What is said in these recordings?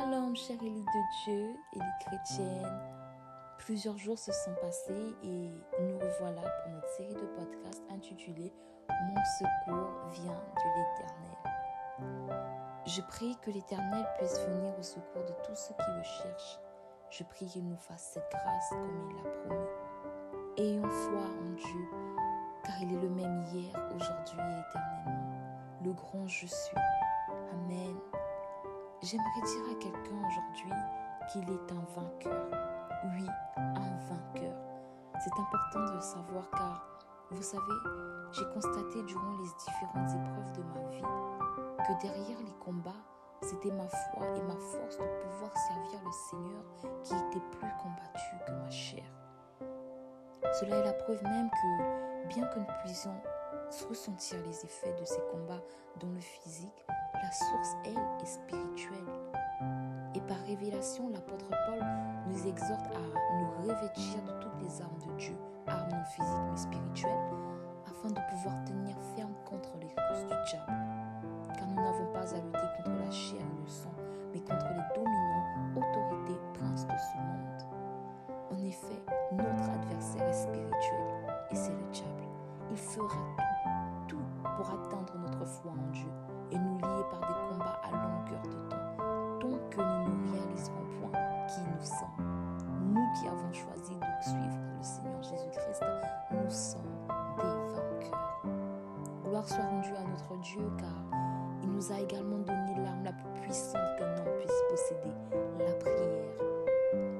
Shalom, chère élite de Dieu, élite chrétienne. Plusieurs jours se sont passés et nous revoilà pour notre série de podcasts intitulée Mon secours vient de l'Éternel. Je prie que l'Éternel puisse venir au secours de tous ceux qui le cherchent. Je prie qu'il nous fasse cette grâce comme il l'a promis. Ayons foi en Dieu, car il est le même hier, aujourd'hui et éternellement. Le grand je suis. Amen. J'aimerais dire à quelqu'un aujourd'hui qu'il est un vainqueur. Oui, un vainqueur. C'est important de le savoir car, vous savez, j'ai constaté durant les différentes épreuves de ma vie que derrière les combats, c'était ma foi et ma force de pouvoir servir le Seigneur qui était plus combattu que ma chair. Cela est la preuve même que, bien que nous puissions ressentir les effets de ces combats dans le physique, la source, elle, est spirituelle. Et par révélation, l'apôtre Paul nous exhorte à nous revêtir de toutes les armes de Dieu, armes non physiques mais spirituelles, afin de pouvoir tenir ferme contre les russes du diable. Car nous n'avons pas à lutter contre la chair et le sang, mais contre les dominants, autorités, princes de ce monde. En effet, notre adversaire est spirituel, et c'est le diable. Il fera tout, tout pour atteindre notre foi en Dieu et nous par des combats à longueur de temps, tant que nous ne réaliserons point qui nous sommes. Nous qui avons choisi de suivre le Seigneur Jésus-Christ, nous sommes des vainqueurs. Gloire soit rendue à notre Dieu, car il nous a également donné l'arme la plus puissante qu'un homme puisse posséder, la prière.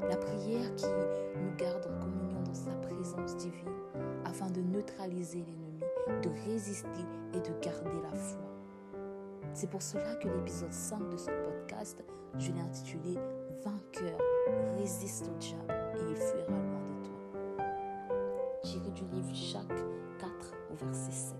La prière qui nous garde en communion dans sa présence divine, afin de neutraliser l'ennemi, de résister et de garder la foi. C'est pour cela que l'épisode 5 de ce podcast, je l'ai intitulé Vainqueur, résiste au diable et il fuira loin de toi. Tiré du livre Jacques 4 au verset 7.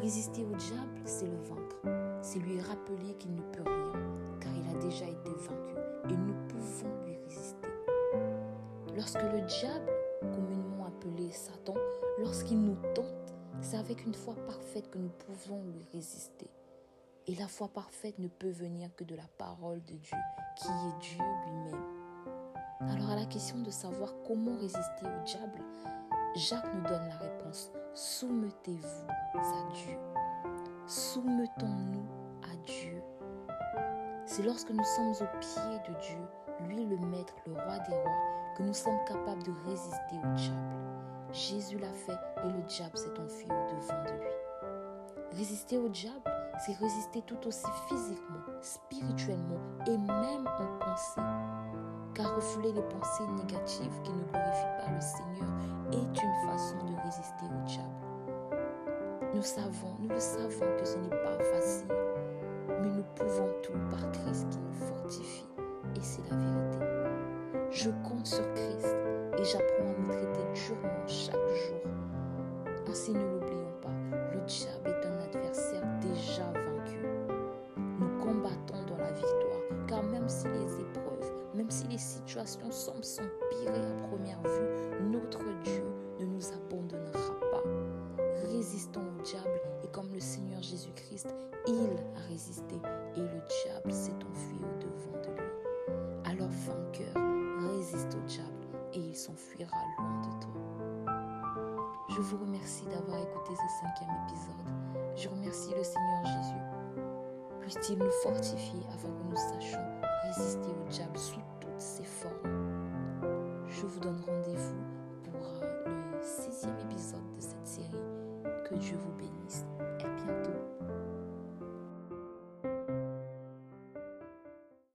Résister au diable, c'est le vaincre. C'est lui rappeler qu'il ne peut rien, car il a déjà été vaincu et nous pouvons lui résister. Lorsque le diable, communément appelé Satan, lorsqu'il nous tente, c'est avec une foi parfaite que nous pouvons lui résister. Et la foi parfaite ne peut venir que de la parole de Dieu, qui est Dieu lui-même. Alors à la question de savoir comment résister au diable, Jacques nous donne la réponse. Soumettez-vous à Dieu. Soumettons-nous à Dieu. C'est lorsque nous sommes au pied de Dieu, lui le maître, le roi des rois, que nous sommes capables de résister au diable. Jésus l'a fait et le diable s'est enfui au-devant de lui. Résister au diable, c'est résister tout aussi physiquement, spirituellement et même en pensée. Car refouler les pensées négatives qui ne glorifient pas le Seigneur est une façon de résister au diable. Nous savons, nous le savons que ce n'est pas facile, mais nous pouvons tout et j'apprends à me traiter durement chaque jour. Ainsi, ne l'oublions pas, le diable est un adversaire déjà vaincu. Nous combattons dans la victoire, car même si les épreuves, même si les situations semblent s'empirer à première vue, notre Dieu ne nous abandonnera pas. Résistons au diable et comme le Seigneur Jésus-Christ, il Je vous remercie d'avoir écouté ce cinquième épisode. Je remercie le Seigneur Jésus. Puisse-t-il nous fortifier afin que nous sachions résister au diable sous toutes ses formes. Je vous donne rendez-vous pour euh, le sixième épisode de cette série. Que Dieu vous bénisse.